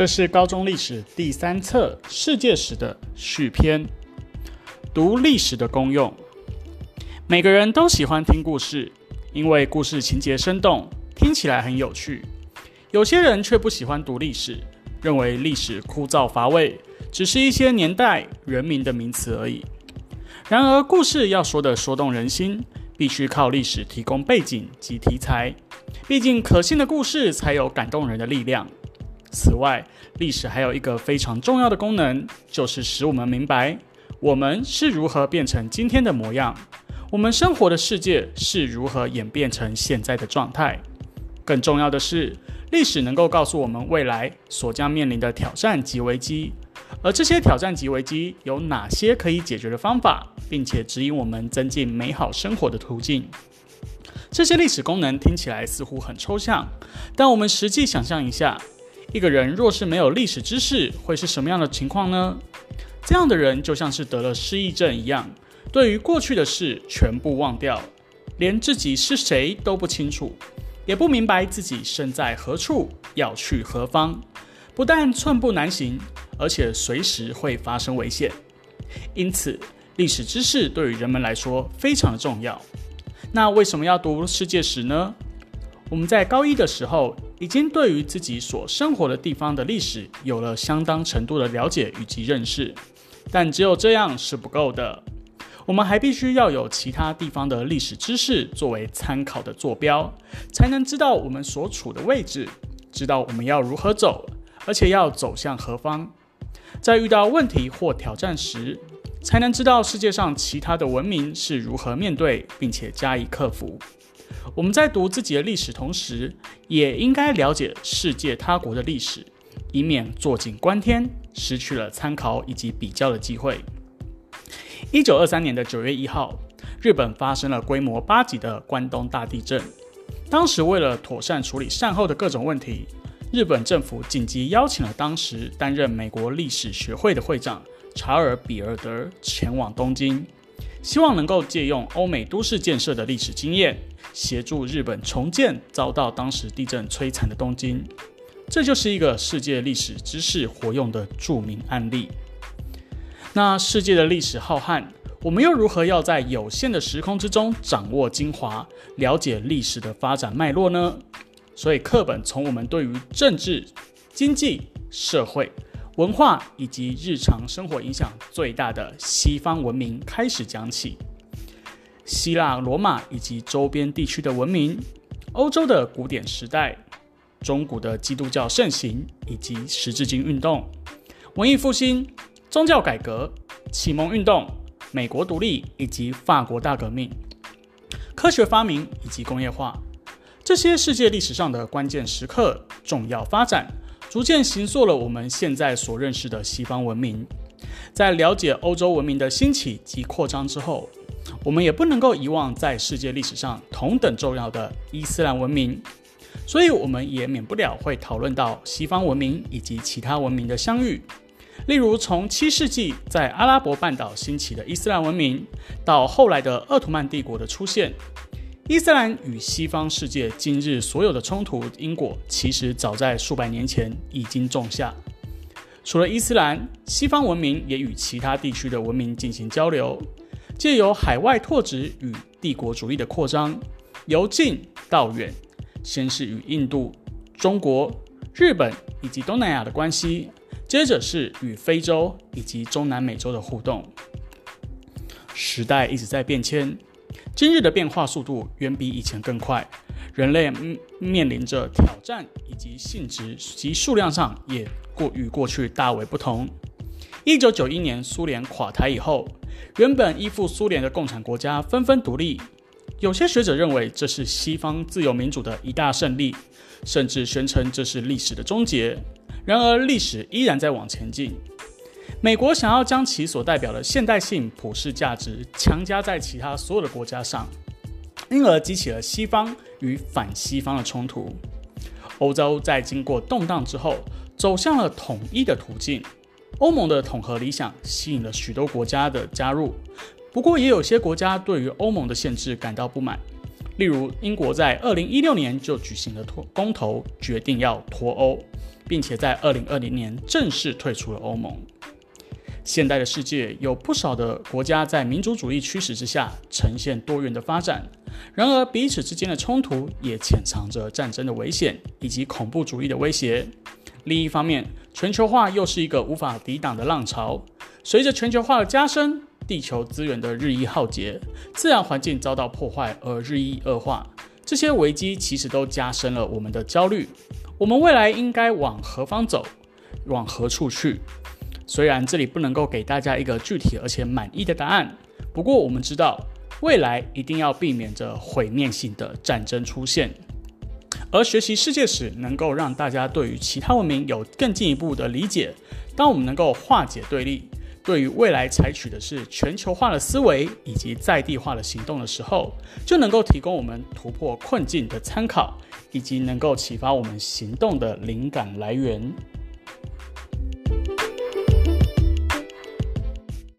这是高中历史第三册世界史的续篇。读历史的功用，每个人都喜欢听故事，因为故事情节生动，听起来很有趣。有些人却不喜欢读历史，认为历史枯燥乏味，只是一些年代、人民的名词而已。然而，故事要说的说动人心，必须靠历史提供背景及题材。毕竟，可信的故事才有感动人的力量。此外，历史还有一个非常重要的功能，就是使我们明白我们是如何变成今天的模样，我们生活的世界是如何演变成现在的状态。更重要的是，历史能够告诉我们未来所将面临的挑战及危机，而这些挑战及危机有哪些可以解决的方法，并且指引我们增进美好生活的途径。这些历史功能听起来似乎很抽象，但我们实际想象一下，一个人若是没有历史知识，会是什么样的情况呢？这样的人就像是得了失忆症一样，对于过去的事全部忘掉，连自己是谁都不清楚，也不明白自己身在何处，要去何方。不但寸步难行，而且随时会发生危险。因此，历史知识对于人们来说非常的重要。那为什么要读世界史呢？我们在高一的时候，已经对于自己所生活的地方的历史有了相当程度的了解以及认识，但只有这样是不够的。我们还必须要有其他地方的历史知识作为参考的坐标，才能知道我们所处的位置，知道我们要如何走，而且要走向何方。在遇到问题或挑战时，才能知道世界上其他的文明是如何面对并且加以克服。我们在读自己的历史同时，也应该了解世界他国的历史，以免坐井观天，失去了参考以及比较的机会。一九二三年的九月一号，日本发生了规模八级的关东大地震。当时为了妥善处理善后的各种问题，日本政府紧急邀请了当时担任美国历史学会的会长。查尔比尔德前往东京，希望能够借用欧美都市建设的历史经验，协助日本重建遭到当时地震摧残的东京。这就是一个世界历史知识活用的著名案例。那世界的历史浩瀚，我们又如何要在有限的时空之中掌握精华，了解历史的发展脉络呢？所以课本从我们对于政治、经济、社会。文化以及日常生活影响最大的西方文明开始讲起，希腊、罗马以及周边地区的文明，欧洲的古典时代，中古的基督教盛行以及十字军运动，文艺复兴、宗教改革、启蒙运动、美国独立以及法国大革命，科学发明以及工业化，这些世界历史上的关键时刻、重要发展。逐渐形塑了我们现在所认识的西方文明。在了解欧洲文明的兴起及扩张之后，我们也不能够遗忘在世界历史上同等重要的伊斯兰文明。所以，我们也免不了会讨论到西方文明以及其他文明的相遇。例如，从七世纪在阿拉伯半岛兴起的伊斯兰文明，到后来的奥图曼帝国的出现。伊斯兰与西方世界今日所有的冲突因果，其实早在数百年前已经种下。除了伊斯兰，西方文明也与其他地区的文明进行交流，借由海外拓殖与帝国主义的扩张，由近到远，先是与印度、中国、日本以及东南亚的关系，接着是与非洲以及中南美洲的互动。时代一直在变迁。今日的变化速度远比以前更快，人类面临着挑战，以及性质及数量上也过与过去大为不同。一九九一年苏联垮台以后，原本依附苏联的共产国家纷纷独立，有些学者认为这是西方自由民主的一大胜利，甚至宣称这是历史的终结。然而，历史依然在往前进。美国想要将其所代表的现代性普世价值强加在其他所有的国家上，因而激起了西方与反西方的冲突。欧洲在经过动荡之后，走向了统一的途径。欧盟的统合理想吸引了许多国家的加入，不过也有些国家对于欧盟的限制感到不满，例如，英国在二零一六年就举行了脱公投，决定要脱欧，并且在二零二零年正式退出了欧盟。现代的世界有不少的国家在民主主义驱使之下呈现多元的发展，然而彼此之间的冲突也潜藏着战争的危险以及恐怖主义的威胁。另一方面，全球化又是一个无法抵挡的浪潮。随着全球化的加深，地球资源的日益耗竭，自然环境遭到破坏而日益恶化，这些危机其实都加深了我们的焦虑。我们未来应该往何方走，往何处去？虽然这里不能够给大家一个具体而且满意的答案，不过我们知道，未来一定要避免着毁灭性的战争出现。而学习世界史能够让大家对于其他文明有更进一步的理解。当我们能够化解对立，对于未来采取的是全球化的思维以及在地化的行动的时候，就能够提供我们突破困境的参考，以及能够启发我们行动的灵感来源。